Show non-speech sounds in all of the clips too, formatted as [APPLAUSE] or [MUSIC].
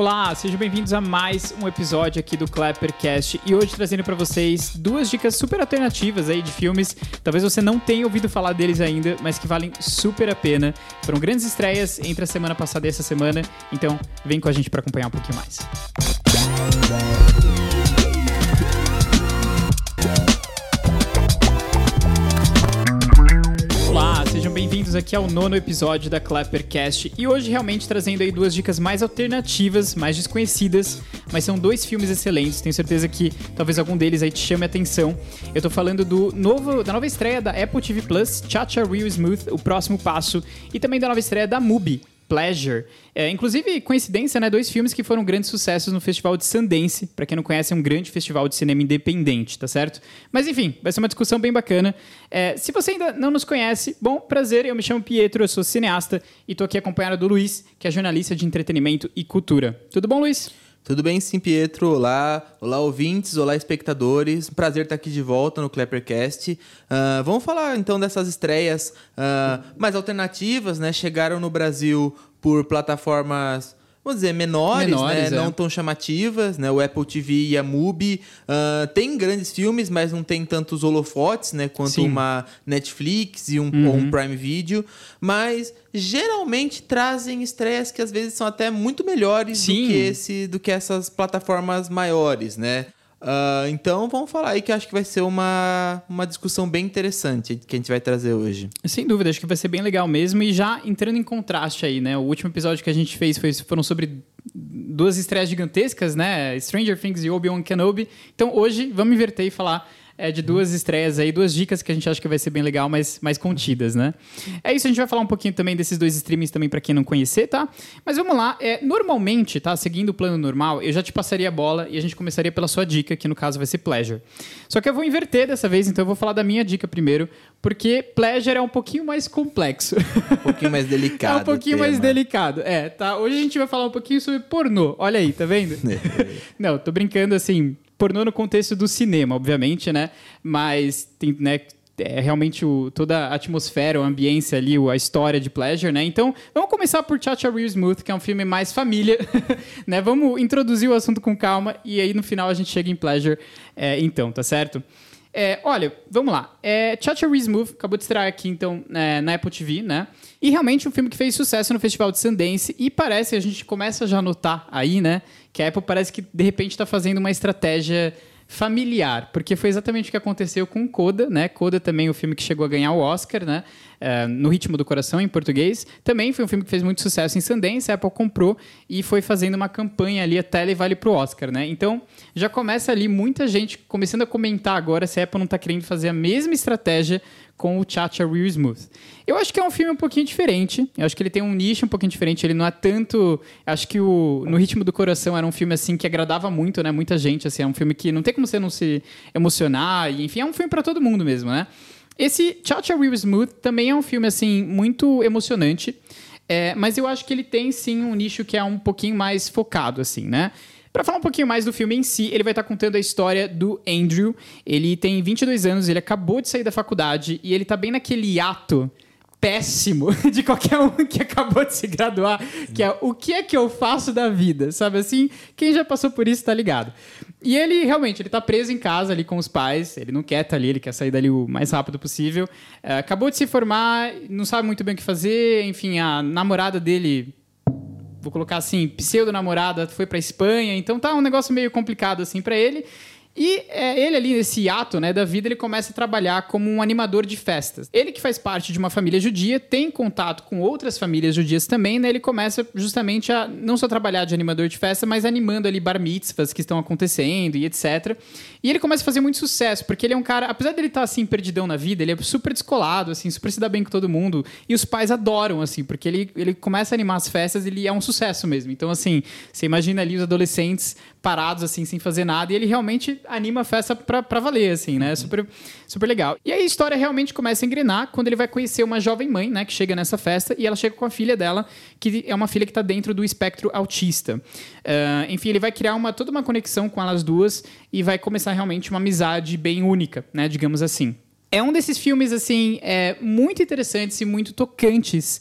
Olá, sejam bem-vindos a mais um episódio aqui do Clappercast e hoje trazendo para vocês duas dicas super alternativas aí de filmes. Talvez você não tenha ouvido falar deles ainda, mas que valem super a pena. Foram grandes estreias entre a semana passada e essa semana, então vem com a gente para acompanhar um pouquinho mais. Bem-vindos aqui ao nono episódio da Clappercast e hoje realmente trazendo aí duas dicas mais alternativas, mais desconhecidas, mas são dois filmes excelentes, tenho certeza que talvez algum deles aí te chame a atenção. Eu tô falando do novo, da nova estreia da Apple TV Plus, Cha-Cha Real Smooth, O Próximo Passo, e também da nova estreia da Mubi, Pleasure. É, inclusive, coincidência, né? Dois filmes que foram grandes sucessos no Festival de Sundance. Para quem não conhece, é um grande festival de cinema independente, tá certo? Mas enfim, vai ser uma discussão bem bacana. É, se você ainda não nos conhece, bom, prazer, eu me chamo Pietro, eu sou cineasta e tô aqui acompanhado do Luiz, que é jornalista de entretenimento e cultura. Tudo bom, Luiz? Tudo bem, sim, Pietro? Olá, olá ouvintes, olá espectadores. Prazer estar aqui de volta no Clappercast. Uh, vamos falar então dessas estreias uh, mais alternativas, né? Chegaram no Brasil por plataformas vamos dizer, menores, menores né? É. não tão chamativas, né? O Apple TV e a Mubi uh, tem grandes filmes, mas não tem tantos holofotes, né? Quanto Sim. uma Netflix e um, uhum. um, Prime Video, mas geralmente trazem estreias que às vezes são até muito melhores do que esse, do que essas plataformas maiores, né? Uh, então vamos falar aí que acho que vai ser uma, uma discussão bem interessante que a gente vai trazer hoje. Sem dúvida, acho que vai ser bem legal mesmo. E já entrando em contraste aí, né? O último episódio que a gente fez foi, foram sobre duas estreias gigantescas, né? Stranger Things e Obi-Wan Kenobi. Então hoje vamos inverter e falar é, de duas estreias aí, duas dicas que a gente acha que vai ser bem legal, mas mais contidas, né? É isso, a gente vai falar um pouquinho também desses dois streamings também para quem não conhecer, tá? Mas vamos lá, é, normalmente, tá? Seguindo o plano normal, eu já te passaria a bola e a gente começaria pela sua dica, que no caso vai ser Pleasure. Só que eu vou inverter dessa vez, então eu vou falar da minha dica primeiro, porque Pleasure é um pouquinho mais complexo. Um pouquinho mais delicado. [LAUGHS] é um pouquinho mais delicado, é, tá? Hoje a gente vai falar um pouquinho sobre pornô, olha aí, tá vendo? [LAUGHS] não, tô brincando assim, pornô no contexto do cinema, obviamente, né? Mas tem, né, é realmente o, toda a atmosfera, a ambiência ali, a história de Pleasure, né? Então, vamos começar por Cha-Cha Real Smooth, que é um filme mais família, [LAUGHS] né? Vamos introduzir o assunto com calma e aí no final a gente chega em Pleasure, é, então, tá certo? É, olha, vamos lá. É, Cha-Cha Real Smooth acabou de estrear aqui, então, é, na Apple TV, né? E realmente um filme que fez sucesso no Festival de Sundance e parece, a gente começa já a notar aí, né? Que a Apple parece que de repente está fazendo uma estratégia familiar, porque foi exatamente o que aconteceu com Coda, né? Coda também o filme que chegou a ganhar o Oscar, né? Uh, no Ritmo do Coração, em português. Também foi um filme que fez muito sucesso em Sundance, a Apple comprou e foi fazendo uma campanha ali até ele pro Oscar, né? Então, já começa ali muita gente começando a comentar agora se a Apple não está querendo fazer a mesma estratégia com o Cha-Cha Real Smooth. Eu acho que é um filme um pouquinho diferente. Eu acho que ele tem um nicho um pouquinho diferente. Ele não é tanto. Acho que o No Ritmo do Coração era um filme assim que agradava muito, né? Muita gente. Assim, é um filme que não tem como você não se emocionar. E, enfim, é um filme para todo mundo mesmo, né? Esse Cha-Cha Real Smooth também é um filme assim muito emocionante. É, mas eu acho que ele tem sim um nicho que é um pouquinho mais focado, assim, né? Para falar um pouquinho mais do filme em si, ele vai estar tá contando a história do Andrew. Ele tem 22 anos, ele acabou de sair da faculdade e ele tá bem naquele ato péssimo [LAUGHS] de qualquer um que acabou de se graduar, que é o que é que eu faço da vida, sabe assim? Quem já passou por isso tá ligado. E ele realmente, ele tá preso em casa ali com os pais, ele não quer estar tá ali, ele quer sair dali o mais rápido possível. É, acabou de se formar, não sabe muito bem o que fazer, enfim, a namorada dele vou colocar assim, pseudo-namorada foi para Espanha, então tá um negócio meio complicado assim para ele. E é, ele ali, nesse ato né, da vida, ele começa a trabalhar como um animador de festas. Ele que faz parte de uma família judia, tem contato com outras famílias judias também, né? Ele começa justamente a não só trabalhar de animador de festa, mas animando ali bar mitzvahs que estão acontecendo e etc. E ele começa a fazer muito sucesso, porque ele é um cara, apesar dele estar assim, perdidão na vida, ele é super descolado, assim, super se dá bem com todo mundo. E os pais adoram, assim, porque ele, ele começa a animar as festas, ele é um sucesso mesmo. Então, assim, você imagina ali os adolescentes parados, assim, sem fazer nada, e ele realmente anima a festa pra, pra valer, assim, né? Super, super legal. E aí a história realmente começa a engrenar quando ele vai conhecer uma jovem mãe, né, que chega nessa festa, e ela chega com a filha dela, que é uma filha que tá dentro do espectro autista. Uh, enfim, ele vai criar uma, toda uma conexão com elas duas e vai começar realmente uma amizade bem única, né, digamos assim. É um desses filmes, assim, é, muito interessantes e muito tocantes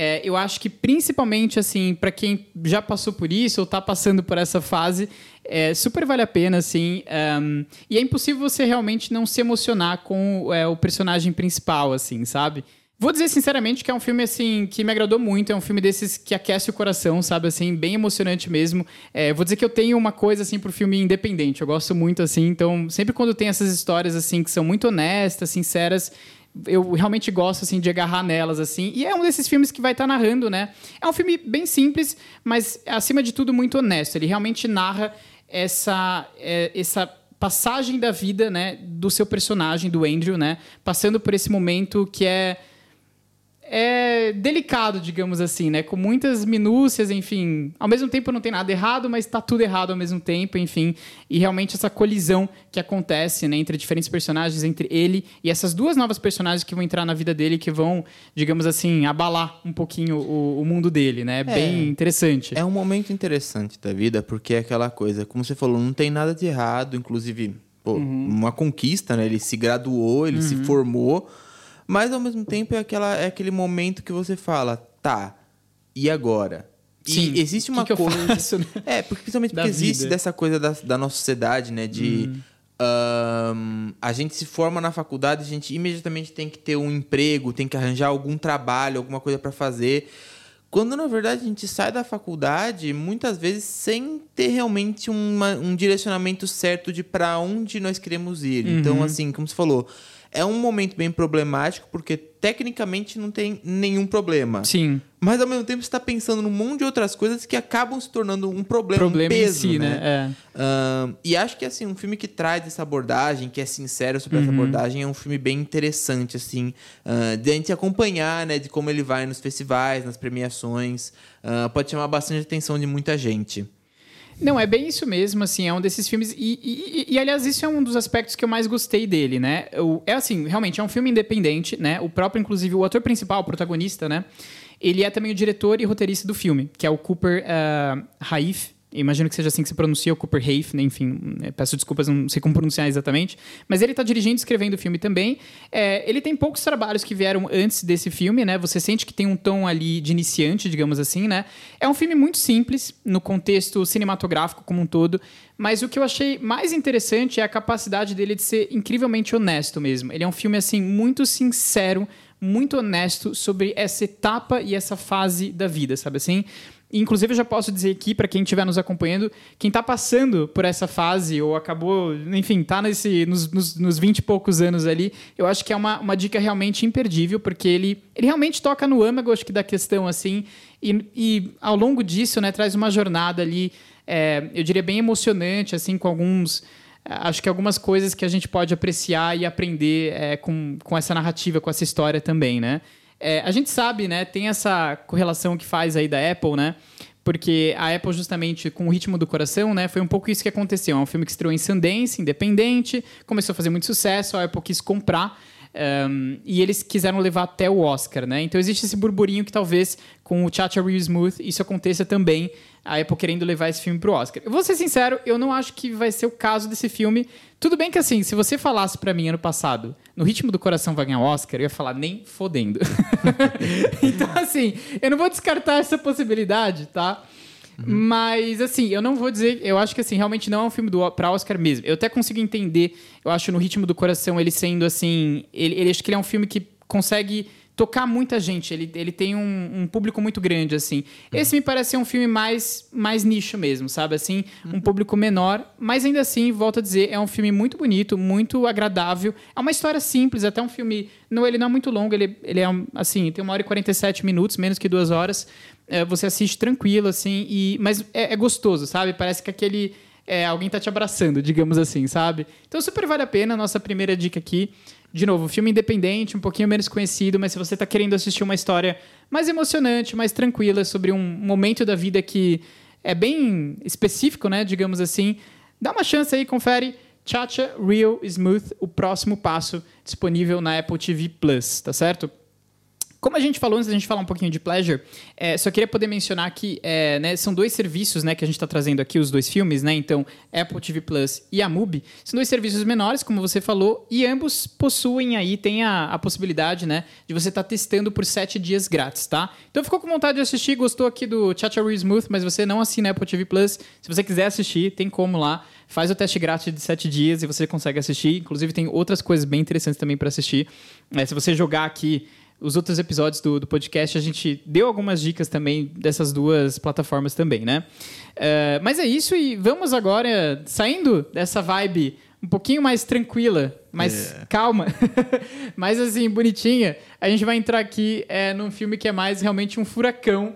É, eu acho que principalmente assim, para quem já passou por isso ou está passando por essa fase, é, super vale a pena, assim. Um, e é impossível você realmente não se emocionar com é, o personagem principal, assim, sabe? Vou dizer sinceramente que é um filme assim que me agradou muito, é um filme desses que aquece o coração, sabe assim, bem emocionante mesmo. É, vou dizer que eu tenho uma coisa assim pro filme independente, eu gosto muito assim, então sempre quando tem essas histórias assim que são muito honestas, sinceras, eu realmente gosto assim de agarrar nelas assim. E é um desses filmes que vai estar tá narrando, né? É um filme bem simples, mas acima de tudo muito honesto. Ele realmente narra essa é, essa passagem da vida, né, do seu personagem, do Andrew, né, passando por esse momento que é é delicado, digamos assim, né? Com muitas minúcias, enfim. Ao mesmo tempo não tem nada errado, mas está tudo errado ao mesmo tempo, enfim. E realmente essa colisão que acontece, né, entre diferentes personagens, entre ele e essas duas novas personagens que vão entrar na vida dele, que vão, digamos assim, abalar um pouquinho o, o mundo dele, né? É bem interessante. É um momento interessante da vida, porque é aquela coisa, como você falou, não tem nada de errado, inclusive, pô, uhum. uma conquista, né? Ele se graduou, ele uhum. se formou mas ao mesmo tempo é, aquela, é aquele momento que você fala, tá, e agora? Sim, e existe uma que coisa. Que faço, [LAUGHS] né? É, porque, principalmente porque existe dessa coisa da, da nossa sociedade, né? De. Hum. Um, a gente se forma na faculdade, a gente imediatamente tem que ter um emprego, tem que arranjar algum trabalho, alguma coisa para fazer. Quando na verdade a gente sai da faculdade, muitas vezes sem ter realmente uma, um direcionamento certo de para onde nós queremos ir. Então, uhum. Então, assim, como você falou, é um momento bem problemático, porque tecnicamente não tem nenhum problema. Sim. Mas ao mesmo tempo você está pensando num monte de outras coisas que acabam se tornando um problema, problema um peso, em si, né? né? É. Uh, e acho que assim, um filme que traz essa abordagem, que é sincero sobre uhum. essa abordagem, é um filme bem interessante, assim, uh, de a gente acompanhar, né? De como ele vai nos festivais, nas premiações. Uh, pode chamar bastante atenção de muita gente. Não, é bem isso mesmo, assim, é um desses filmes. E, e, e, aliás, isso é um dos aspectos que eu mais gostei dele, né? O, é assim, realmente, é um filme independente, né? O próprio, inclusive, o ator principal, o protagonista, né? Ele é também o diretor e roteirista do filme, que é o Cooper uh, Haif, imagino que seja assim que se pronuncia, o Cooper Haif, né? enfim, né, peço desculpas, não sei como pronunciar exatamente, mas ele está dirigindo e escrevendo o filme também. É, ele tem poucos trabalhos que vieram antes desse filme, né? Você sente que tem um tom ali de iniciante, digamos assim, né? É um filme muito simples no contexto cinematográfico como um todo, mas o que eu achei mais interessante é a capacidade dele de ser incrivelmente honesto mesmo. Ele é um filme assim muito sincero, muito honesto sobre essa etapa e essa fase da vida, sabe assim? Inclusive, eu já posso dizer aqui, para quem estiver nos acompanhando, quem está passando por essa fase ou acabou, enfim, está nesse, nos, nos, nos 20 e poucos anos ali, eu acho que é uma, uma dica realmente imperdível, porque ele, ele realmente toca no âmago, acho que, da questão, assim, e, e ao longo disso, né, traz uma jornada ali, é, eu diria, bem emocionante, assim, com alguns acho que algumas coisas que a gente pode apreciar e aprender é, com, com essa narrativa, com essa história também, né? É, a gente sabe, né? Tem essa correlação que faz aí da Apple, né? Porque a Apple, justamente com o ritmo do coração, né? Foi um pouco isso que aconteceu. É um filme que estreou em Sundance, independente, começou a fazer muito sucesso, a Apple quis comprar. Um, e eles quiseram levar até o Oscar, né? Então existe esse burburinho que talvez com o Chacha Real Smooth isso aconteça também, a Apple querendo levar esse filme pro Oscar. Eu vou ser sincero, eu não acho que vai ser o caso desse filme. Tudo bem que assim, se você falasse para mim ano passado, no ritmo do coração vai ganhar Oscar, eu ia falar nem fodendo. [LAUGHS] então assim, eu não vou descartar essa possibilidade, tá? Uhum. Mas, assim, eu não vou dizer. Eu acho que, assim, realmente não é um filme do, pra Oscar mesmo. Eu até consigo entender, eu acho, no ritmo do coração, ele sendo, assim. Ele, ele acho que ele é um filme que consegue tocar muita gente. Ele, ele tem um, um público muito grande, assim. Uhum. Esse me parece ser um filme mais, mais nicho mesmo, sabe? Assim, uhum. um público menor. Mas ainda assim, volto a dizer, é um filme muito bonito, muito agradável. É uma história simples, até um filme... Não, ele não é muito longo, ele, ele é, assim, tem uma hora e 47 minutos, menos que duas horas. É, você assiste tranquilo, assim, e, mas é, é gostoso, sabe? Parece que aquele... É, alguém tá te abraçando, digamos assim, sabe? Então super vale a pena, nossa primeira dica aqui. De novo, filme independente, um pouquinho menos conhecido, mas se você está querendo assistir uma história mais emocionante, mais tranquila, sobre um momento da vida que é bem específico, né, digamos assim, dá uma chance aí, confere. Chacha Real Smooth, o próximo passo disponível na Apple TV Plus, tá certo? Como a gente falou antes da gente falar um pouquinho de Pleasure, é, só queria poder mencionar que é, né, são dois serviços né, que a gente está trazendo aqui, os dois filmes, né? Então, Apple TV Plus e a Mubi. São dois serviços menores, como você falou, e ambos possuem aí, tem a, a possibilidade, né, de você estar tá testando por sete dias grátis, tá? Então, ficou com vontade de assistir, gostou aqui do Chacha Smooth, mas você não assina Apple TV Plus. Se você quiser assistir, tem como lá. Faz o teste grátis de sete dias e você consegue assistir. Inclusive, tem outras coisas bem interessantes também para assistir. É, se você jogar aqui os outros episódios do, do, podcast, a gente deu algumas dicas também dessas duas plataformas também, né? Uh, mas é isso e vamos agora, saindo dessa vibe um pouquinho mais tranquila, mais é. calma, [LAUGHS] mais assim, bonitinha, a gente vai entrar aqui é, num filme que é mais realmente um furacão,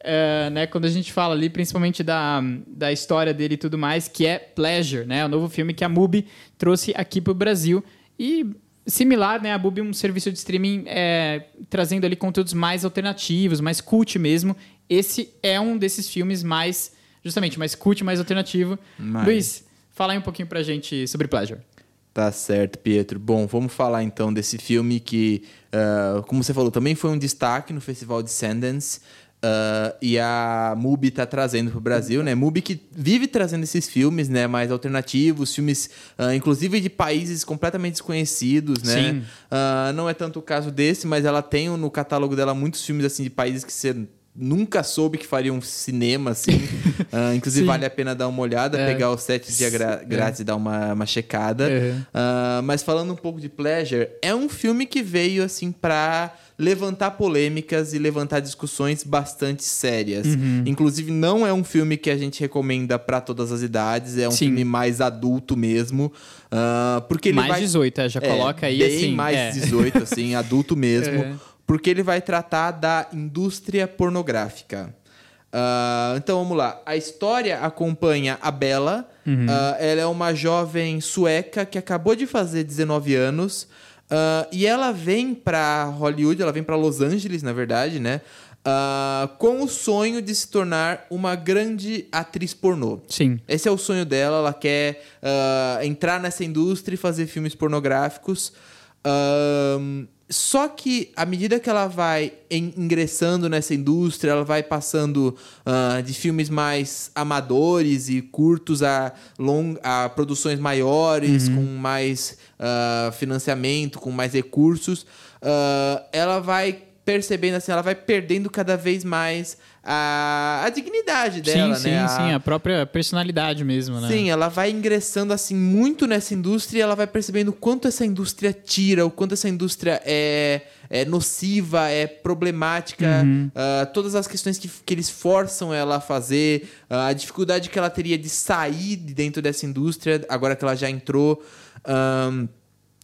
uh, né? Quando a gente fala ali, principalmente da, da história dele e tudo mais, que é Pleasure, né? O novo filme que a MUBI trouxe aqui para o Brasil. E similar, né? A Bub é um serviço de streaming é, trazendo ali conteúdos mais alternativos, mais cult mesmo. Esse é um desses filmes mais, justamente, mais cult, mais alternativo. Mas... Luiz, fala aí um pouquinho pra gente sobre Pleasure. Tá certo, Pietro. Bom, vamos falar então desse filme que, uh, como você falou, também foi um destaque no Festival de Sundance. Uh, e a Mubi está trazendo para o Brasil, né? Mubi que vive trazendo esses filmes, né? Mais alternativos, filmes, uh, inclusive de países completamente desconhecidos, né? Sim. Uh, não é tanto o caso desse, mas ela tem no catálogo dela muitos filmes assim de países que você nunca soube que faria um cinema assim. uh, [LAUGHS] inclusive, Sim. vale a pena dar uma olhada, é. pegar os sete dias é. grátis é. e dar uma, uma checada. Uh, mas falando um pouco de Pleasure, é um filme que veio assim para levantar polêmicas e levantar discussões bastante sérias. Uhum. Inclusive, não é um filme que a gente recomenda para todas as idades, é um Sim. filme mais adulto mesmo. Uh, porque ele mais vai... 18, é, já é, coloca aí bem assim. mais é. 18, assim, [LAUGHS] adulto mesmo. É. Porque ele vai tratar da indústria pornográfica. Uh, então vamos lá. A história acompanha a Bela. Uhum. Uh, ela é uma jovem sueca que acabou de fazer 19 anos. Uh, e ela vem para Hollywood, ela vem para Los Angeles, na verdade, né? Uh, com o sonho de se tornar uma grande atriz pornô. Sim. Esse é o sonho dela. Ela quer uh, entrar nessa indústria e fazer filmes pornográficos. Só que à medida que ela vai ingressando nessa indústria, ela vai passando uh, de filmes mais amadores e curtos a, long, a produções maiores, uhum. com mais uh, financiamento, com mais recursos. Uh, ela vai percebendo assim, ela vai perdendo cada vez mais a, a dignidade dela, sim, né? Sim, sim, a própria personalidade mesmo, né? Sim, ela vai ingressando assim muito nessa indústria e ela vai percebendo o quanto essa indústria tira, o quanto essa indústria é, é nociva, é problemática, uhum. uh, todas as questões que, que eles forçam ela a fazer, uh, a dificuldade que ela teria de sair de dentro dessa indústria, agora que ela já entrou. Um,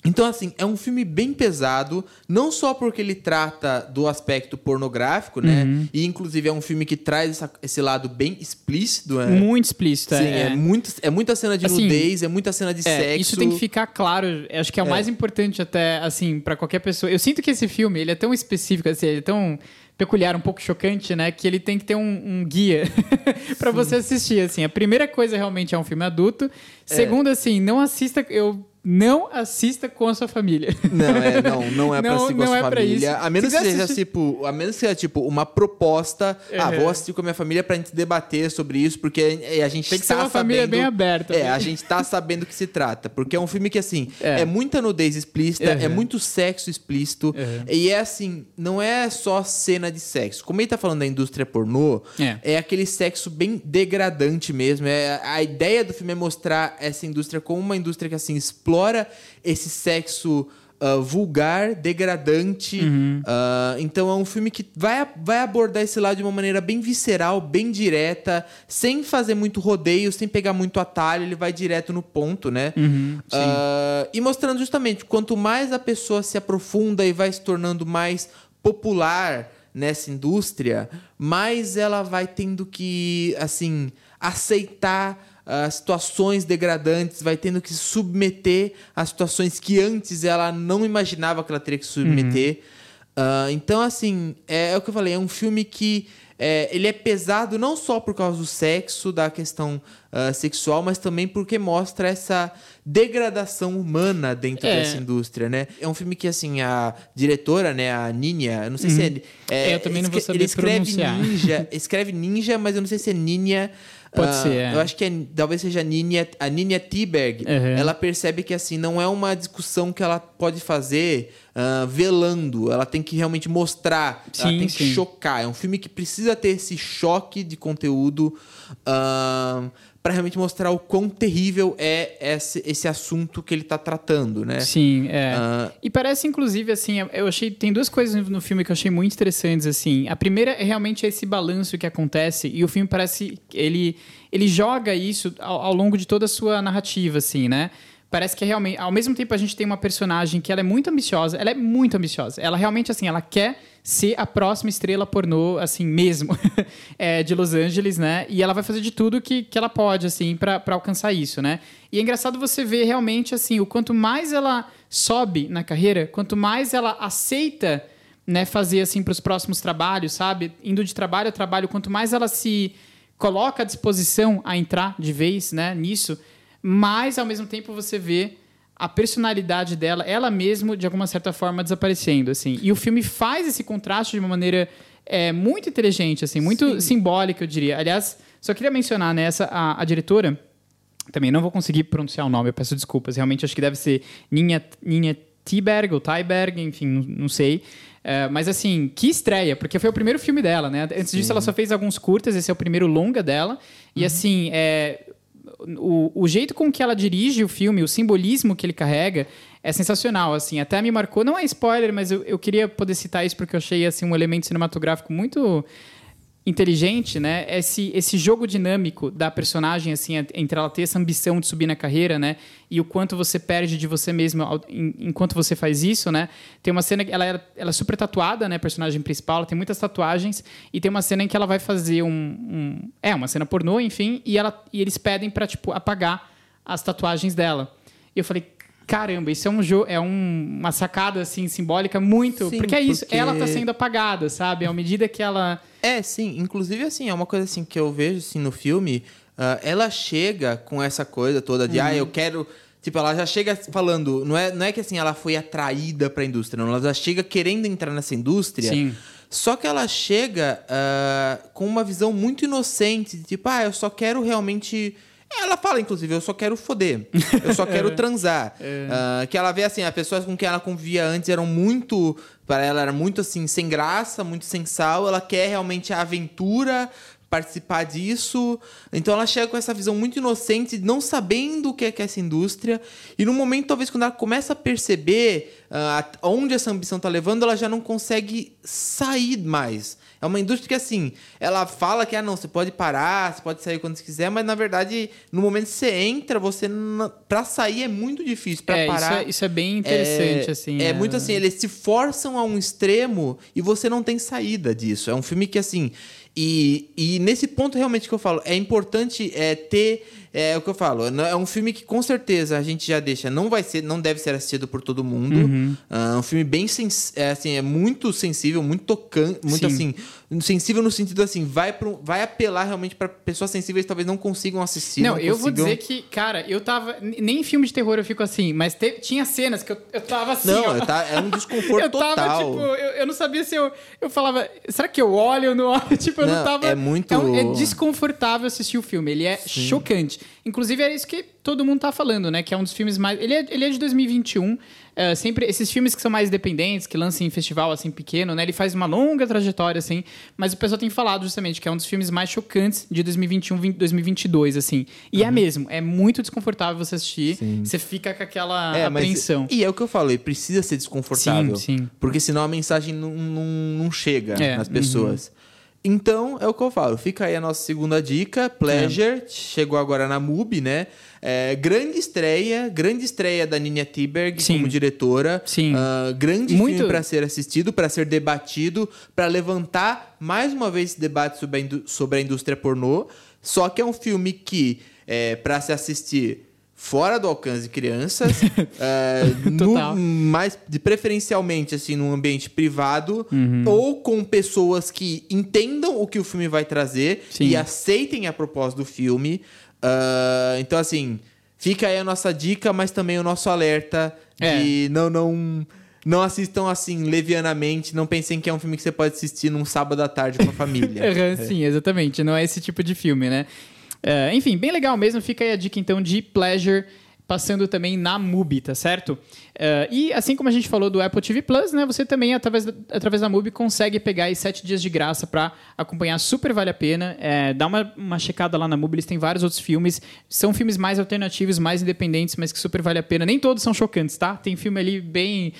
então, assim, é um filme bem pesado, não só porque ele trata do aspecto pornográfico, né? Uhum. E, inclusive, é um filme que traz essa, esse lado bem explícito, né? Muito explícito, Sim, é. é, muito, é muita cena de assim, nudez, é muita cena de é, sexo. Isso tem que ficar claro, acho que é o é. mais importante até, assim, para qualquer pessoa. Eu sinto que esse filme, ele é tão específico, assim, ele é tão peculiar, um pouco chocante, né? Que ele tem que ter um, um guia [LAUGHS] para você assistir, assim. A primeira coisa realmente é um filme adulto. É. Segundo, assim, não assista... Eu não assista com a sua família. Não, é, não, não é pra assistir com a sua é família. A menos que seja, assistir... tipo, a menos que seja, tipo, uma proposta. Uhum. Ah, vou assistir com a minha família pra gente debater sobre isso, porque a gente Tem que tá ser uma sabendo... família bem aberta. É, né? a gente tá sabendo o que se trata. Porque é um filme que, assim, é, é muita nudez explícita, uhum. é muito sexo explícito. Uhum. E é assim, não é só cena de sexo. Como ele tá falando da indústria pornô, é, é aquele sexo bem degradante mesmo. É, a ideia do filme é mostrar essa indústria como uma indústria que, assim, explora explora esse sexo uh, vulgar, degradante. Uhum. Uh, então é um filme que vai, vai abordar esse lado de uma maneira bem visceral, bem direta, sem fazer muito rodeio, sem pegar muito atalho, ele vai direto no ponto, né? Uhum, uh, e mostrando justamente quanto mais a pessoa se aprofunda e vai se tornando mais popular nessa indústria, mais ela vai tendo que, assim, aceitar uh, situações degradantes, vai tendo que se submeter a situações que antes ela não imaginava que ela teria que submeter. Uhum. Uh, então, assim, é, é, o que eu falei, é um filme que é, ele é pesado não só por causa do sexo, da questão uh, sexual, mas também porque mostra essa degradação humana dentro É. dessa indústria, né? É um filme que, assim, a diretora, né, a Ninha, eu não sei se é... É, eu também não vou saber Ele escreve pronunciar. ninja, escreve ninja, mas eu não sei se é Ninha... Pode ah, ser, é. Eu acho que é- talvez seja a Ninha, a Ninha Tiberg. Uhum. Ela percebe que, assim, não é uma discussão que ela pode fazer ah, velando. Ela tem que realmente mostrar. ela Sim, tem sim. que chocar. É um filme que precisa ter esse choque de conteúdo para realmente mostrar o quão terrível é esse, esse assunto que ele tá tratando, né? Sim, é. Ah. E parece, inclusive, assim, eu achei. Tem duas coisas no filme que eu achei muito interessantes, assim. A primeira é realmente esse balanço que acontece, e o filme parece. Ele, ele joga isso ao, ao longo de toda a sua narrativa, assim, né? Parece que é realmente. Ao mesmo tempo, a gente tem uma personagem que ela é muito ambiciosa, ela é muito ambiciosa. Ela realmente, assim, ela quer ser a próxima estrela pornô, assim, mesmo, [LAUGHS] é, de Los Angeles, né? E ela vai fazer de tudo que, que ela pode, assim, pra alcançar isso, né? E é engraçado você ver realmente, assim, o quanto mais ela sobe na carreira, quanto mais ela aceita, né, fazer, assim, pros próximos trabalhos, sabe? Indo de trabalho a trabalho, quanto mais ela se coloca à disposição a entrar de vez, né, nisso, mais ao mesmo tempo você vê a personalidade dela, ela mesmo, de alguma certa forma, desaparecendo, assim. E o filme faz esse contraste de uma maneira é, muito inteligente, assim, muito simbólica, eu diria. Aliás, só queria mencionar, né, essa, a, a diretora, também não vou conseguir pronunciar o nome, eu peço desculpas. Realmente acho que deve ser Ninha, Ninha Tiberg ou Tyberg, enfim, não, não sei. É, mas assim, que estreia, porque foi o primeiro filme dela, né? Antes disso, ela só fez alguns curtas, esse é o primeiro longa dela. E assim, é, o, o jeito com que ela dirige o filme, o simbolismo que ele carrega, é sensacional, assim. Até me marcou, não é spoiler, mas eu, eu queria poder citar isso porque eu achei, assim, um elemento cinematográfico muito inteligente, né? Esse, esse jogo dinâmico da personagem, assim, entre ela ter essa ambição de subir na carreira, né? E o quanto você perde de você mesmo enquanto você faz isso, né? Tem uma cena que ela, é- ela é super tatuada, né? A personagem principal, ela tem muitas tatuagens e tem uma cena em que ela vai fazer um, um- é uma cena pornô, enfim, e ela e eles pedem para tipo apagar as tatuagens dela. E eu falei Caramba, isso é um jogo, é um- uma sacada assim simbólica muito, Sim, porque é isso, porque- ela tá sendo apagada, sabe? À medida que ela É, sim. Inclusive, assim, é uma coisa assim que eu vejo assim, no filme. ah, ela chega com essa coisa toda de, Uhum. ah, eu quero. Tipo, ela já chega falando. Não é, não é que assim, ela foi atraída pra indústria, não. Ela já chega querendo entrar nessa indústria. Sim. Só que ela chega ah, com uma visão muito inocente, de tipo, ah, eu só quero realmente. Ela fala, inclusive, eu só quero foder. Eu só [LAUGHS] quero transar. Ah, que ela vê assim, as pessoas com quem ela convivia antes eram muito. Para ela era muito assim, sem graça, muito sem sal. Ela quer realmente a aventura, participar disso. Então ela chega com essa visão muito inocente, não sabendo o que é, que é essa indústria. E no momento, talvez, quando ela começa a perceber ah, onde essa ambição tá levando, ela já não consegue sair mais. É uma indústria que, assim, ela fala que, ah, não, você pode parar, você pode sair quando você quiser, mas na verdade, no momento que você entra, você. Pra sair é muito difícil. Pra é, isso parar. é, isso é bem interessante É, assim. É muito assim, eles se forçam a um extremo e você não tem saída disso. É um filme que, assim. E, e nesse ponto, realmente, que eu falo, é importante é, ter. É o que eu falo. É um filme que, com certeza, a gente já deixa. Não vai ser, não deve ser assistido por todo mundo. Uhum. É um filme bem sens é, assim, é muito sensível, muito tocante, muito Sim. assim. Sensível no sentido assim, vai, pro, vai apelar realmente para pessoas sensíveis que talvez não consigam assistir. Não, não eu vou consigam- dizer que, cara, eu tava. Nem em filme de terror eu fico assim, mas te- tinha cenas que eu, eu tava assim. Não, ó. eu tá- é um desconforto [LAUGHS] eu tava, total. tipo, eu, eu não sabia se eu. Eu falava, será que eu olho ou não olho? [LAUGHS] Tipo, eu não, Não, tava. é muito- É, é desconfortável assistir o filme. Ele é chocante. Inclusive, era isso que todo mundo tá falando, né? Que é um dos filmes mais. Ele é, ele é de 2021. É, sempre esses filmes que são mais independentes, que lançam em festival assim pequeno, né? Ele faz uma longa trajetória assim, mas o pessoal tem falado justamente que é um dos filmes mais chocantes de 2021, 20 2022 assim. E é mesmo, é muito desconfortável você assistir. Você fica com aquela É, mas- apreensão. E é o que eu falei, precisa ser desconfortável. Sim, sim. Porque senão a mensagem não, não, não chega É, nas pessoas. Então, é o que eu falo. Fica aí a nossa segunda dica. Pleasure, chegou agora na MUBI, né? É, grande estreia, grande estreia da Nina Tiberg Sim. como diretora. Sim. Ah, grande Muito- filme para ser assistido, para ser debatido, para levantar mais uma vez esse debate sobre a, sobre a indústria pornô. Só que é um filme que, é, para se assistir, fora do alcance de crianças, [LAUGHS] é, no, mais de preferencialmente assim num ambiente privado uhum. ou com pessoas que entendam o que o filme vai trazer Sim. e aceitem a proposta do filme. Uh, então assim, fica aí a nossa dica, mas também o nosso alerta é. de não não não assistam assim, levianamente. Não pensem que é um filme que você pode assistir num sábado à tarde com a [LAUGHS] família. Sim, exatamente. Não é esse tipo de filme, né? Uh, enfim, bem legal mesmo. Fica aí a dica, então, de Pleasure passando também na MUBI, tá certo? Uh, e assim como a gente falou do Apple TV Plus, né, você também, através da, através da MUBI, consegue pegar aí sete dias de graça para acompanhar. Super vale a pena. É, dá uma, uma checada lá na MUBI, eles têm vários outros filmes. São filmes mais alternativos, mais independentes, mas que super vale a pena. Nem todos são chocantes, tá? Tem filme ali bem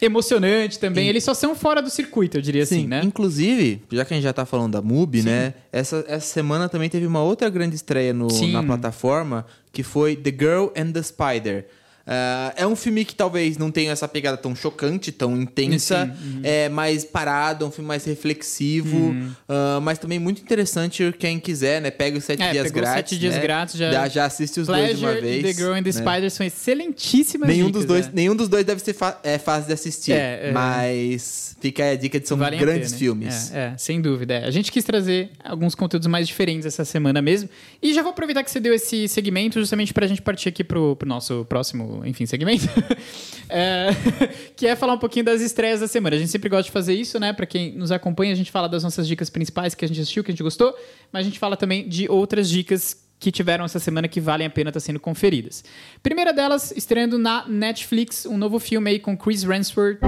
emocionante também. Eles só são fora do circuito, eu diria Sim, assim, né? Inclusive, já que a gente já tá falando da MUBI, Sim. né? Essa, essa semana também teve uma outra grande estreia no, na plataforma, que foi The Girl and the Spider. Uh, é um filme que talvez não tenha essa pegada tão chocante, tão intensa, uhum. é mais parado, é um filme mais reflexivo, uhum. uh, mas também muito interessante quem quiser, né? Pega os sete é, dias grátis. sete dias né? grátis já. já. Assiste os Pleasure dois de uma vez. The Girl and the né? Spider são excelentíssimas nenhum dicas, dos dois né? Nenhum dos dois deve ser é, fácil de assistir, é, é, mas fica aí a dica de são vale grandes pena, filmes. É, é, sem dúvida. É. A gente quis trazer alguns conteúdos mais diferentes essa semana mesmo. E já vou aproveitar que você deu esse segmento justamente para a gente partir aqui pro, pro nosso próximo, enfim, segmento. [LAUGHS] é, [LAUGHS] que é falar um pouquinho das estreias da semana. A gente sempre gosta de fazer isso, né? Para quem nos acompanha, a gente fala das nossas dicas principais que a gente assistiu, que a gente gostou, mas a gente fala também de outras dicas que tiveram essa semana que valem a pena estar sendo conferidas. Primeira delas, estreando na Netflix, um novo filme aí com Chris Hemsworth.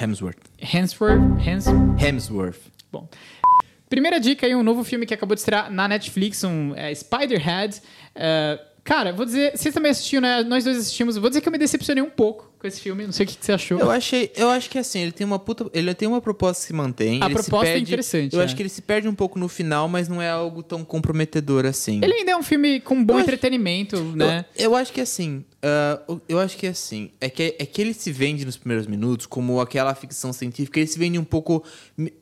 Hemsworth. Hemsworth. Hems... Hemsworth. Bom. Primeira dica aí, um novo filme que acabou de estrear na Netflix, um é, Spiderhead. Uh, Cara, vou dizer, vocês também assistiram, né? Nós dois assistimos. Vou dizer que eu me decepcionei um pouco com esse filme. Não sei o que, que você achou. Eu achei, eu acho que assim, ele tem uma puta, ele tem uma proposta que se mantém. A proposta é perde, é interessante. Eu é. acho que ele se perde um pouco no final, mas não é algo tão comprometedor assim. Ele ainda é um filme com bom eu entretenimento, acho, né? Eu, eu, acho que assim, uh, eu acho que assim, é que é que ele se vende nos primeiros minutos como aquela ficção científica. Ele se vende um pouco,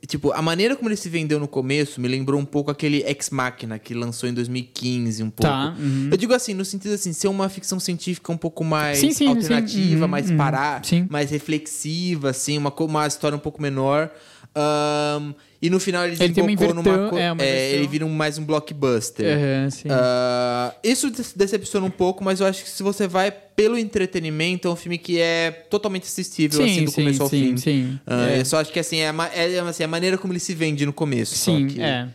tipo, a maneira como ele se vendeu no começo me lembrou um pouco aquele Ex Machina que lançou em 2015, um pouco. Tá, uhum. Eu digo assim, no sentido assim, ser uma ficção científica um pouco mais sim, sim, alternativa, sim. mais uhum, parar, mais reflexiva, assim, uma, uma história um pouco menor. Um, e no final ele, ele desembocou numa. É, é, ele vira um, mais um blockbuster. Uhum, uh, isso decepciona um pouco, mas eu acho que se você vai pelo entretenimento, é um filme que é totalmente assistível, sim, assim, do sim, começo ao sim, fim. Sim, uh, é. Eu só acho que assim, é, é, assim, a maneira como ele se vende no começo. Sim, que... é.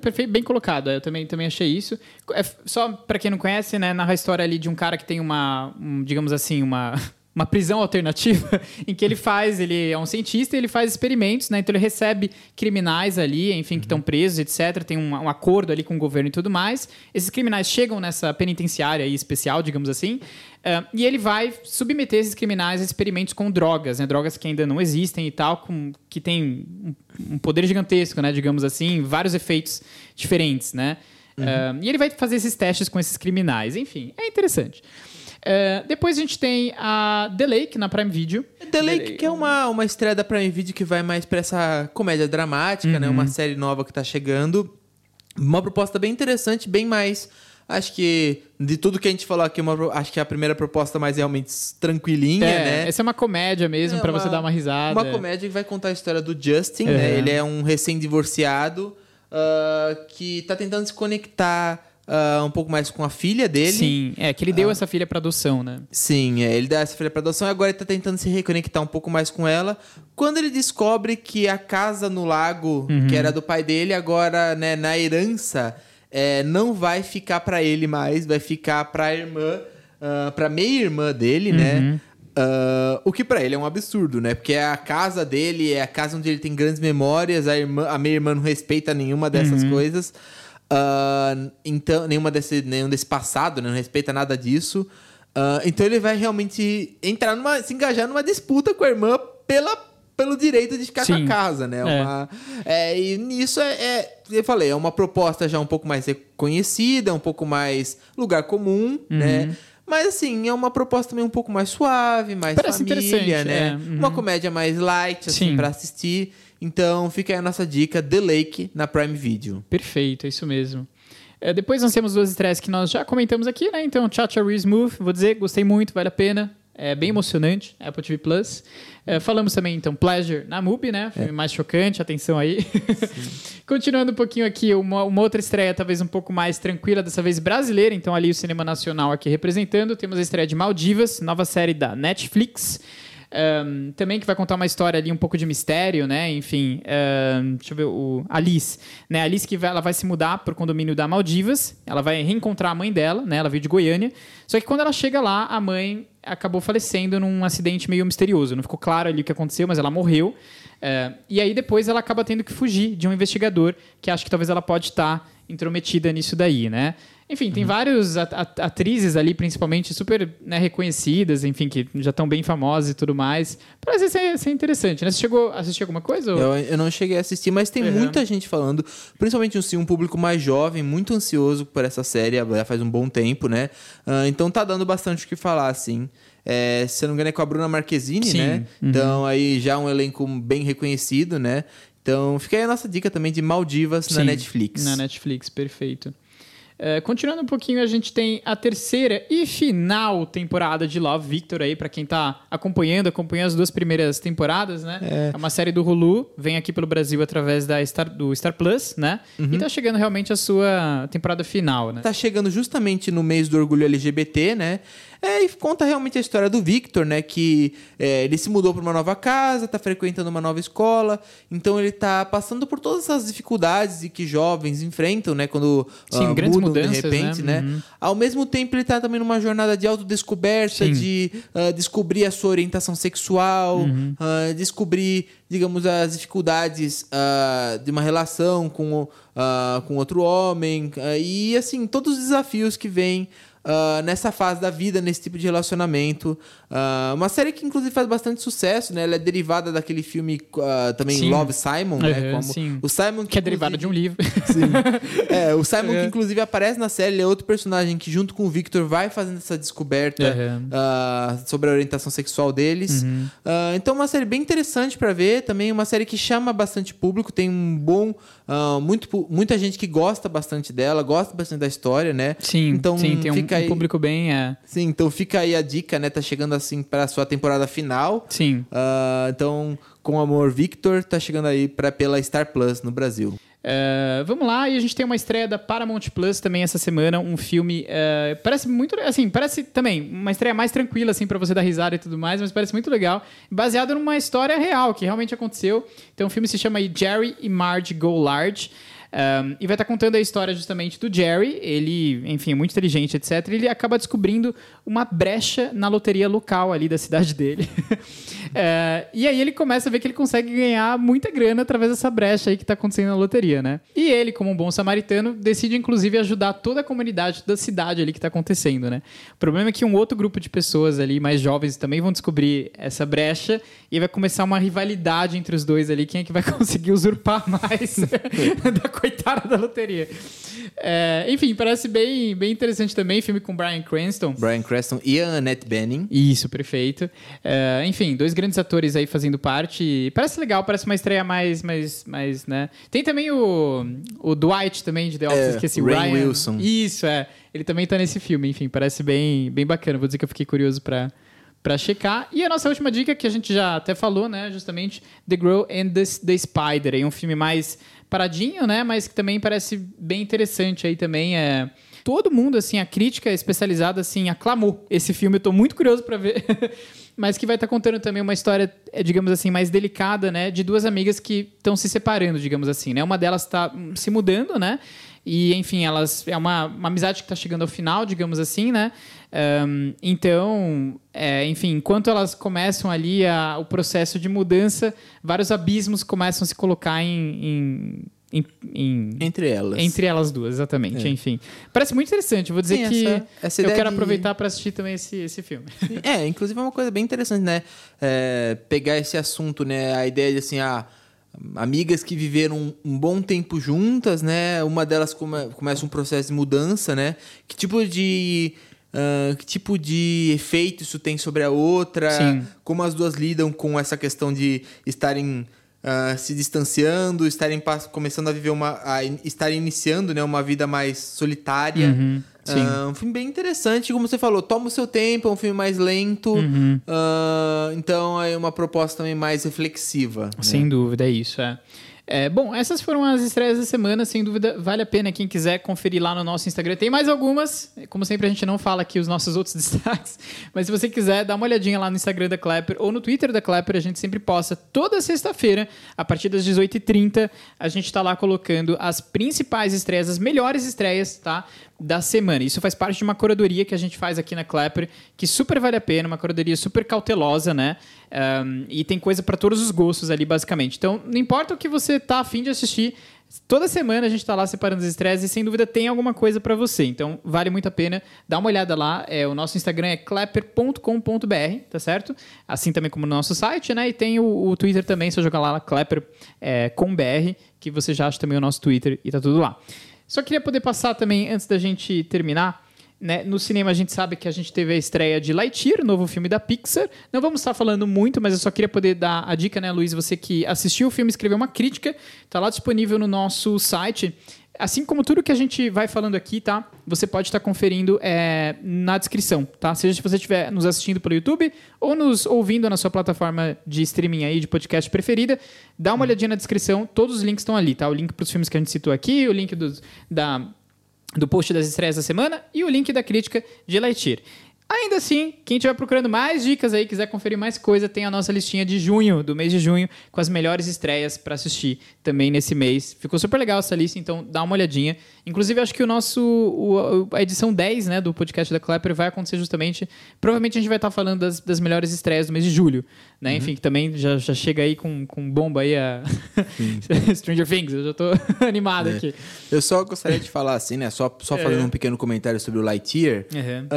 Perfeito, bem colocado. Eu também, também achei isso. É, só para quem não conhece, né, narra a história ali de um cara que tem uma, um, digamos assim, uma uma prisão alternativa [LAUGHS] em que ele faz, ele é um cientista e ele faz experimentos, né? Então ele recebe criminais ali, enfim, que estão presos, etc. Tem um, um, acordo ali com o governo e tudo mais. Esses criminais chegam nessa penitenciária especial, digamos assim, uh, e ele vai submeter esses criminais a experimentos com drogas, né? Drogas que ainda não existem e tal, com, que tem um, um poder gigantesco, né? Digamos assim, vários efeitos diferentes, né? Uhum. Uh, e ele vai fazer esses testes com esses criminais. Enfim, é interessante. Uh, depois a gente tem a The Lake na Prime Video. The Lake, The Lake. que é uma, uma estreia da Prime Video que vai mais pra essa comédia dramática, uhum. né? Uma série nova que tá chegando. Uma proposta bem interessante, bem mais. Acho que de tudo que a gente falou aqui, uma, acho que a primeira proposta mais realmente tranquilinha, é, né? Essa é uma comédia mesmo, é para você dar uma risada. Uma comédia que vai contar a história do Justin, né? Ele é um recém-divorciado uh, que tá tentando se conectar uh, um pouco mais com a filha dele. Sim, é que ele deu uh, essa filha para adoção, né? Sim, é, ele deu essa filha para adoção e agora ele tá tentando se reconectar um pouco mais com ela. Quando ele descobre que a casa no lago, uhum. que era do pai dele, agora, né, na herança, é, não vai ficar para ele mais, vai ficar para a irmã, uh, para meia irmã dele, né? uhum. né? Uh, o que para ele é um absurdo, né? Porque é a casa dele, é a casa onde ele tem grandes memórias, a, irmã, a minha irmã não respeita nenhuma dessas uhum. coisas. Uh, então, nenhuma desse, nenhum desse passado, né? não respeita nada disso. Uh, então ele vai realmente entrar numa. se engajar numa disputa com a irmã pela, pelo direito de ficar Sim. com a casa, né? É. Uma, é, e nisso é, é, Eu falei, é uma proposta já um pouco mais reconhecida, um pouco mais lugar comum, uhum. né? Mas assim, é uma proposta também um pouco mais suave, mais Parece família, né? É. Uhum. Uma comédia mais light, assim, para assistir. Então fica aí a nossa dica, The Lake, na Prime Video. Perfeito, é isso mesmo. É, depois nós temos duas estreias que nós já comentamos aqui, né? Então, Cha-Cha Real Smooth, vou dizer, gostei muito, vale a pena. É bem emocionante, Apple TV Plus. É, falamos também, então, Pleasure na MUBI, né? Filme é. mais chocante, atenção aí. [LAUGHS] Continuando um pouquinho aqui, uma, uma, outra estreia talvez um pouco mais tranquila, dessa vez brasileira, então ali o cinema nacional aqui representando. Temos a estreia de Maldivas, nova série da Netflix. Um, também que vai contar uma história ali um pouco de mistério, né? Enfim, um, deixa eu ver, o Alice, né? Alice que vai, ela vai se mudar para o condomínio da Maldivas, ela vai reencontrar a mãe dela, né? Ela veio de Goiânia. Só que quando ela chega lá, a mãe acabou falecendo num acidente meio misterioso. Não ficou claro ali o que aconteceu, mas ela morreu. Uh, e aí depois ela acaba tendo que fugir de um investigador que acha que talvez ela pode estar intrometida nisso daí, né? Enfim, tem uhum. várias atrizes ali, principalmente, super né, reconhecidas, enfim, que já estão bem famosas e tudo mais. Parece ser, ser interessante, né? Você chegou a assistir alguma coisa? Eu, eu não cheguei a assistir, mas tem uhum. muita gente falando, principalmente assim, um público mais jovem, muito ansioso por essa série, já faz um bom tempo, né? Uh, então tá dando bastante o que falar, assim. É, se eu não me engano, é com a Bruna Marquezine, Sim. né? Uhum. Então aí já um elenco bem reconhecido, né? Então fica aí a nossa dica também de Maldivas Sim, na Netflix. Na Netflix, perfeito. Uh, continuando um pouquinho, a gente tem a terceira e final temporada de Love Victor aí, para quem tá acompanhando, acompanhando as duas primeiras temporadas, né? É. é. uma série do Hulu, vem aqui pelo Brasil através da Star, do Star Plus, né? Uhum. E tá chegando realmente a sua temporada final, né? Tá chegando justamente no mês do orgulho LGBT, né? É, e conta realmente a história do Victor, né? Que é, ele se mudou para uma nova casa, está frequentando uma nova escola, então ele está passando por todas essas dificuldades que jovens enfrentam, né? Quando Sim, uh, grandes mudam mudanças, de repente, né? né? Uhum. Ao mesmo tempo, ele está também numa jornada de autodescoberta, Sim. de uh, descobrir a sua orientação sexual, uhum. uh, descobrir, digamos, as dificuldades de uma relação com, com outro homem, e assim, todos os desafios que vêm uh, nessa fase da vida, nesse tipo de relacionamento. Uh, uma série que, inclusive, faz bastante sucesso, né? Ela é derivada daquele filme uh, também sim. Love Simon, uhum, né? Como sim. O Simon que, que é derivada de um livro. Sim. [LAUGHS] é, o Simon que, inclusive, aparece na série, ele é outro personagem que, junto com o Victor, vai fazendo essa descoberta uhum. sobre a orientação sexual deles. Uhum. então, uma série bem interessante para ver. Também uma série que chama bastante público, tem um bom... muito, muita gente que gosta bastante dela, gosta bastante da história, né? Sim, então, sim, tem um, aí... um público bem... É... Sim, então fica aí a dica, né? Tá chegando assim para a sua temporada final. Sim. Uh, então, com amor, Victor tá chegando aí pra, pela Star Plus no Brasil. Uh, vamos lá, e a gente tem uma estreia da Paramount Plus também essa semana, um filme. Uh, parece muito. Assim, parece também uma estreia mais tranquila, assim, para você dar risada e tudo mais, mas parece muito legal. Baseado numa história real que realmente aconteceu. Então o filme se chama Jerry e Marge Go Large. Um, e vai estar contando a história justamente do Jerry. Ele, enfim, é muito inteligente, etc. Ele acaba descobrindo uma brecha na loteria local ali da cidade dele. [LAUGHS] é, e aí ele começa a ver que ele consegue ganhar muita grana através dessa brecha aí que está acontecendo na loteria, né? E ele, como um bom samaritano, decide inclusive ajudar toda a comunidade da cidade ali que está acontecendo, né? O problema é que um outro grupo de pessoas ali, mais jovens, também vão descobrir essa brecha e vai começar uma rivalidade entre os dois ali. Quem é que vai [LAUGHS] conseguir usurpar mais [LAUGHS] da coitada da loteria. É, enfim, parece bem, bem interessante também. Filme com Brian Cranston. Brian Cranston e a Annette Bening. Isso, perfeito. É, enfim, dois grandes atores aí fazendo parte. Parece legal, parece uma estreia mais, mais, mais né? Tem também o, o Dwight também de The Office, é, esqueci, Ryan Ryan Wilson. Isso, é. Ele também tá nesse filme, enfim, parece bem, bem bacana. Vou dizer que eu fiquei curioso para para checar. E a nossa última dica, que a gente já até falou, né? Justamente The Girl and the, the Spider. É um filme mais paradinho, né? Mas que também parece bem interessante aí também. É... Todo mundo, assim, a crítica especializada, assim, aclamou esse filme. Eu tô muito curioso para ver. [LAUGHS] mas que vai estar tá contando também uma história, é, digamos assim, mais delicada, né? De duas amigas que estão se separando, digamos assim, né? Uma delas está se mudando, né? E, enfim, elas é uma, uma amizade que está chegando ao final, digamos assim, né? Um, então, é, enfim, enquanto elas começam ali a, o processo de mudança, vários abismos começam a se colocar em, em em, em, entre elas. Entre elas duas, exatamente. É. Enfim. Parece muito interessante. Vou dizer Sim, que essa, essa eu quero de... aproveitar para assistir também esse, esse filme. É, inclusive é uma coisa bem interessante, né? É, pegar esse assunto, né? A ideia de assim, ah, amigas que viveram um, bom tempo juntas, né? Uma delas come, começa um processo de mudança, né? Que tipo de Uh, que tipo de efeito isso tem sobre a outra, Sim. como as duas lidam com essa questão de estarem uh, se distanciando, estarem começando a viver uma. A estar iniciando né, uma vida mais solitária. Uhum, sim. Uh, um filme bem interessante, como você falou, toma o seu tempo, é um filme mais lento. Uhum. Uh, então é uma proposta também mais reflexiva. né? Sem dúvida, é isso. É. É, bom, essas foram as estreias da semana, sem dúvida, vale a pena quem quiser conferir lá no nosso Instagram. Tem mais algumas, como sempre a gente não fala aqui os nossos outros [LAUGHS] destaques, mas se você quiser, dá uma olhadinha lá no Instagram da Clapper ou no Twitter da Clapper, a gente sempre posta toda sexta-feira, a partir das 18h30, a gente está lá colocando as principais estreias, as melhores estreias, tá? Da semana. Isso faz parte de uma curadoria que a gente faz aqui na Clapper, que super vale a pena, uma curadoria super cautelosa, né? Um, e tem coisa para todos os gostos ali, basicamente. Então, não importa o que você tá afim de assistir, toda semana a gente tá lá separando as estreias e sem dúvida tem alguma coisa para você. Então, vale muito a pena. Dá uma olhada lá. É, o nosso Instagram é clapper.com.br, tá certo? Assim também como no nosso site, né? E tem o, o Twitter também, se eu jogar lá, clapper é, que você já acha também o nosso Twitter e tá tudo lá. Só queria poder passar também, antes da gente terminar, né? No cinema a gente sabe que a gente teve a estreia de Lightyear, novo filme da Pixar. Não vamos estar falando muito, mas eu só queria poder dar a dica, né, Luiz? Você que assistiu o filme, escreveu uma crítica, está lá disponível no nosso site. Assim como tudo que a gente vai falando aqui, tá? Você pode estar conferindo é, na descrição, tá? Seja se você estiver nos assistindo pelo YouTube ou nos ouvindo na sua plataforma de streaming aí, de podcast preferida, dá uma olhadinha na descrição, todos os links estão ali, tá? O link para os filmes que a gente citou aqui, o link dos, da, do post das estreias da semana e o link da crítica de Lightyear. Ainda assim, quem estiver procurando mais dicas aí, quiser conferir mais coisa, tem a nossa listinha de junho, do mês de junho, com as melhores estreias para assistir também nesse mês. Ficou super legal essa lista, então dá uma olhadinha. Inclusive, acho que o nosso o, a edição 10 né, do podcast da Clapper vai acontecer justamente. Provavelmente a gente vai estar falando das, das melhores estreias do mês de julho. Né? Uhum. Enfim, que também já, já chega aí com, com bomba aí a [LAUGHS] Stranger Things. Eu já tô [LAUGHS] animado é. aqui. Eu só gostaria de falar assim, né? Só, só é. fazendo um pequeno comentário sobre o Lightyear. Uhum.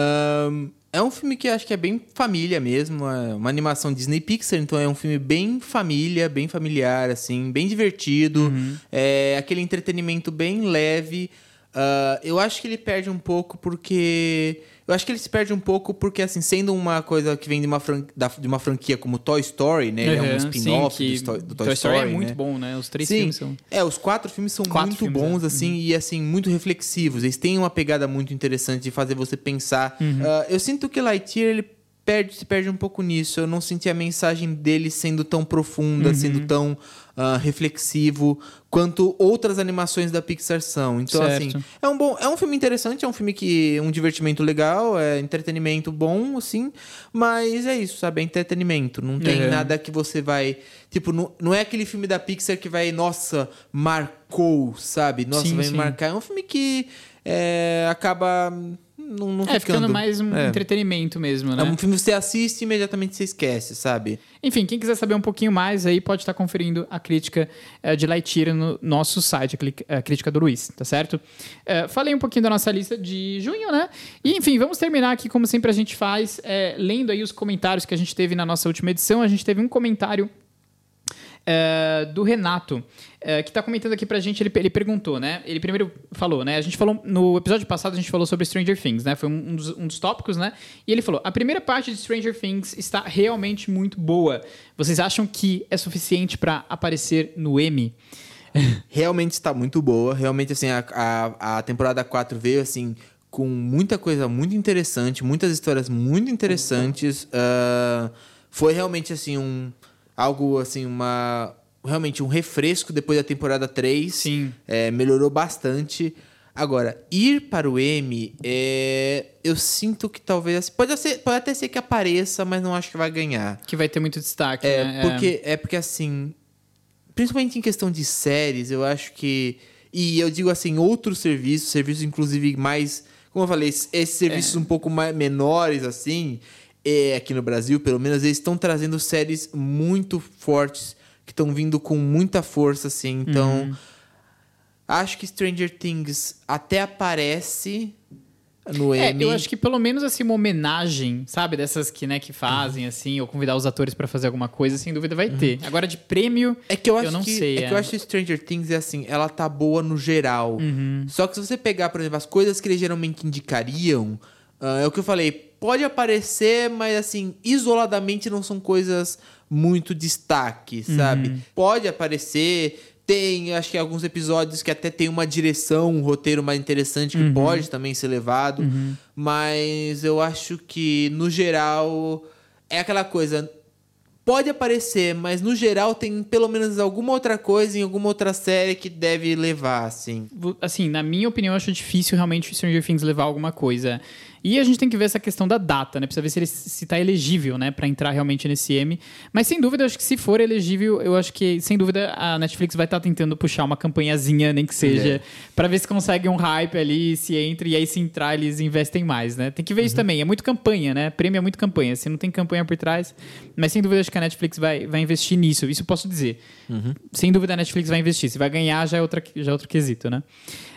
Um, é um filme que eu acho que é bem família mesmo, é uma animação Disney Pixar, então é um filme bem família, bem familiar, assim, bem divertido, uhum. é aquele entretenimento bem leve. Uh, eu acho que ele perde um pouco porque eu acho que ele se perde um pouco porque, assim, sendo uma coisa que vem de uma, fran... de uma franquia como Toy Story, né? Ele é um spin-off do, do, Toy, Toy Story. é muito né? bom, né? Os três sim. filmes são. É, os quatro filmes são quatro muito filmes, bons, é. assim, uhum. e assim, muito reflexivos. Eles têm uma pegada muito interessante de fazer você pensar. Uhum. Uh, eu sinto que Lightyear, ele perde, se perde um pouco nisso. Eu não senti a mensagem dele sendo tão profunda, Uhum. sendo tão uh, reflexivo quanto outras animações da Pixar são. Então, Certo. assim, é um bom, é um filme interessante, é um filme que um divertimento legal, é entretenimento bom, assim, mas é isso, sabe? É entretenimento. Não tem Uhum. nada que você vai, tipo, não, não é aquele filme da Pixar que vai, nossa, marcou, sabe? Nossa, Sim, vai sim. marcar. É um filme que é, acaba não, não É, ficando mais um É. entretenimento mesmo, né? É um filme que você assiste e imediatamente você esquece, sabe? Enfim, quem quiser saber um pouquinho mais aí pode estar conferindo a crítica eh, de Lightyear no nosso site, a a crítica do Luiz, tá certo? Eh, falei um pouquinho da nossa lista de junho, né? E enfim, vamos terminar aqui como sempre a gente faz, eh, lendo aí os comentários que a gente teve na nossa última edição. A gente teve um comentário é, do Renato, é, que está comentando aqui pra gente, ele, ele perguntou, né? Ele primeiro falou, né? A gente falou, no episódio passado a gente falou sobre Stranger Things, né? Foi um, dos, um dos tópicos, né? E ele falou, a primeira parte de Stranger Things está realmente muito boa. Vocês acham que é suficiente para aparecer no M? [LAUGHS] Realmente está muito boa. Realmente, assim, a, a, a temporada 4 veio, assim, com muita coisa muito interessante, muitas histórias muito interessantes. Ah, foi realmente, assim, um... Algo, assim, uma... Realmente um refresco depois da temporada 3. Sim. É, melhorou bastante. Agora, ir para o M, é, eu sinto que talvez... Pode, ser, pode até ser que apareça, mas não acho que vai ganhar. Que vai ter muito destaque, É, né? porque, é porque assim, principalmente em questão de séries, eu acho que. E eu digo assim, outros serviços, serviços inclusive mais. Como eu falei, esses esses serviços um pouco mais menores, assim, é, aqui no Brasil, pelo menos, eles estão trazendo séries muito fortes, que estão vindo com muita força, assim. Então, Uhum. acho que Stranger Things até aparece no É, M. eu acho que pelo menos assim uma homenagem, sabe, dessas que, né, que Uhum. fazem assim, ou convidar os atores pra fazer alguma coisa, sem dúvida vai ter. Agora de prêmio, É que eu acho não que, sei, é, é. que eu acho que Stranger Things é assim, ela tá boa no geral. Uhum. Só que se você pegar, por exemplo, as coisas que eles geralmente indicariam, ah, é o que eu falei, pode aparecer, mas assim, isoladamente não são coisas muito destaque, sabe? Uhum. Pode aparecer, tem, acho que alguns episódios que até tem uma direção, um roteiro mais interessante que Uhum. pode também ser levado, mas eu acho que no geral é aquela coisa, pode aparecer, mas no geral tem pelo menos alguma outra coisa em alguma outra série que deve levar, assim. Assim, na minha opinião, eu acho difícil realmente o Stranger Things levar alguma coisa. E a gente tem que ver essa questão da data, né? Precisa ver se ele se tá elegível, né, Pra entrar realmente nesse M. Mas sem dúvida, eu acho que se for elegível, eu acho que sem dúvida a Netflix vai estar tentando puxar uma campanhazinha, nem que seja, É. pra ver se consegue um hype ali, se entra e aí se entrar eles investem mais, né? Tem que ver isso também. É muito campanha, né? Prêmio é muito campanha. Se não tem campanha por trás, mas sem dúvida acho que a Netflix vai, vai investir nisso. Isso eu posso dizer. Sem dúvida a Netflix vai investir. Se vai ganhar, já é, outra, já é outro quesito, né?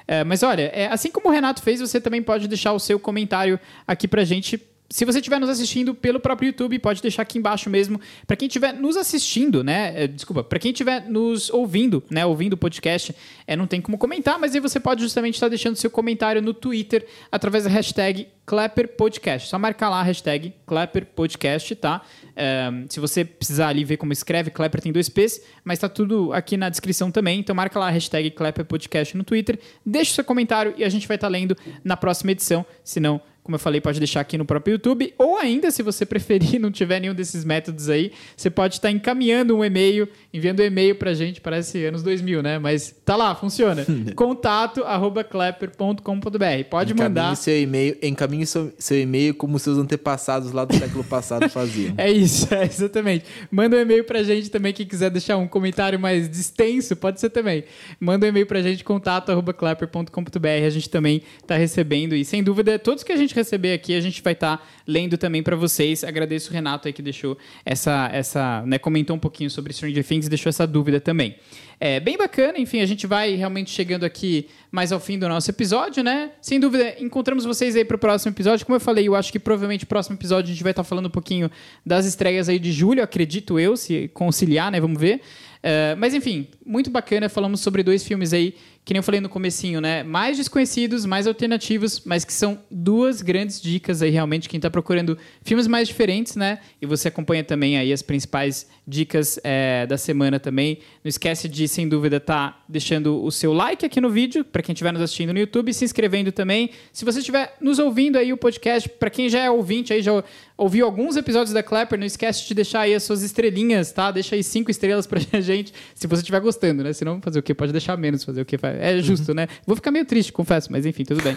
É, mas olha, é, assim como o Renato fez, você também pode deixar o seu comentário aqui pra gente. Se você estiver nos assistindo pelo próprio YouTube, pode deixar aqui embaixo mesmo. Pra quem estiver nos assistindo, né? é, desculpa, pra quem estiver nos ouvindo, né? Ouvindo o podcast, é, não tem como comentar, mas aí você pode justamente estar deixando seu comentário no Twitter através da hashtag ClapperPodcast. Só marcar lá a hashtag ClapperPodcast, tá? É, se você precisar ali ver como escreve, Clapper tem dois P's, mas tá tudo aqui na descrição também. Então marca lá a hashtag ClapperPodcast no Twitter, deixa o seu comentário e a gente vai estar lendo na próxima edição. Se não, como eu falei, pode deixar aqui no próprio YouTube. Ou ainda, se você [LAUGHS] preferir, não tiver nenhum desses métodos aí, você pode estar encaminhando um e-mail, enviando um e-mail pra gente, parece anos 2000, né? Mas tá lá, funciona. [LAUGHS] Contato arroba clapper.com.br. Pode mandar. Encaminhe seu e-mail, encaminhe seu, seu e-mail como seus antepassados lá do século passado faziam. [LAUGHS] É isso, é exatamente. Manda um e-mail pra gente também, quem quiser deixar um comentário mais extenso, pode ser também. Manda um e-mail pra gente, contato arroba clapper.com.br, a gente também tá recebendo. E sem dúvida, todos que a gente receber aqui, a gente vai estar lendo também pra vocês. Agradeço o Renato aí que deixou essa, essa né, comentou um pouquinho sobre Stranger Things e deixou essa dúvida também. É bem bacana, enfim, a gente vai realmente chegando aqui mais ao fim do nosso episódio, né? Sem dúvida, encontramos vocês aí pro próximo episódio. Como eu falei, eu acho que provavelmente no próximo episódio a gente vai estar falando um pouquinho das estreias aí de julho, acredito eu, se conciliar, né? Vamos ver. É, mas enfim, muito bacana. Falamos sobre dois filmes aí, que nem eu falei no comecinho, né? Mais desconhecidos, mais alternativos, mas que são duas grandes dicas aí realmente. Quem tá procurando filmes mais diferentes, né? E você acompanha também aí as principais dicas é, da semana também. Não esquece de, sem dúvida, tá deixando o seu like aqui no vídeo, para quem estiver nos assistindo no YouTube, se inscrevendo também. Se você estiver nos ouvindo aí o podcast, para quem já é ouvinte aí, já ouviu alguns episódios da Clapper, não esquece de deixar aí as suas estrelinhas, tá? Deixa aí cinco estrelas pra [LAUGHS] gente, se você estiver gostando, né? Senão, fazer o quê? Pode deixar menos, fazer o quê? É justo, né? Vou ficar meio triste, confesso, mas enfim, tudo bem.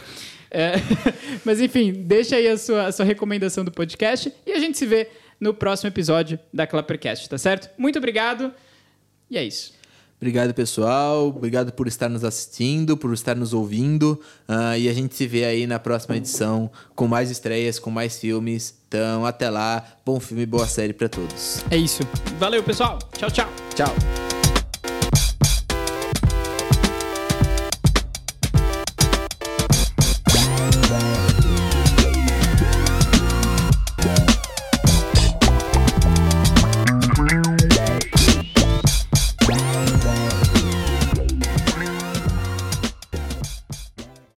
É, [LAUGHS] mas enfim, deixa aí a sua, a sua recomendação do podcast e a gente se vê no próximo episódio da Clappercast, tá certo? Muito obrigado e é isso. Obrigado, pessoal. Obrigado por estar nos assistindo, por estar nos ouvindo. Ah, e a gente se vê aí na próxima edição com mais estreias, com mais filmes. Então, até lá. Bom filme e boa série para todos. É isso. Valeu, pessoal. Tchau, tchau. Tchau.